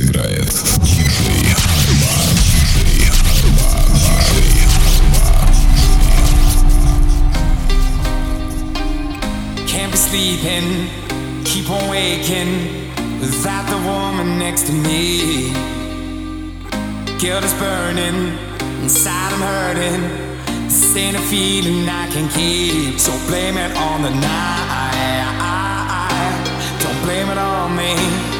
играет диджей Арман. Диджей Арман. Диджей Armан. Can't be sleeping, keep on waking without the woman next to me. Guilt is burning, inside I'm hurting. This ain't a feeling I can keep, so blame it on the night. Don't blame it on me, don't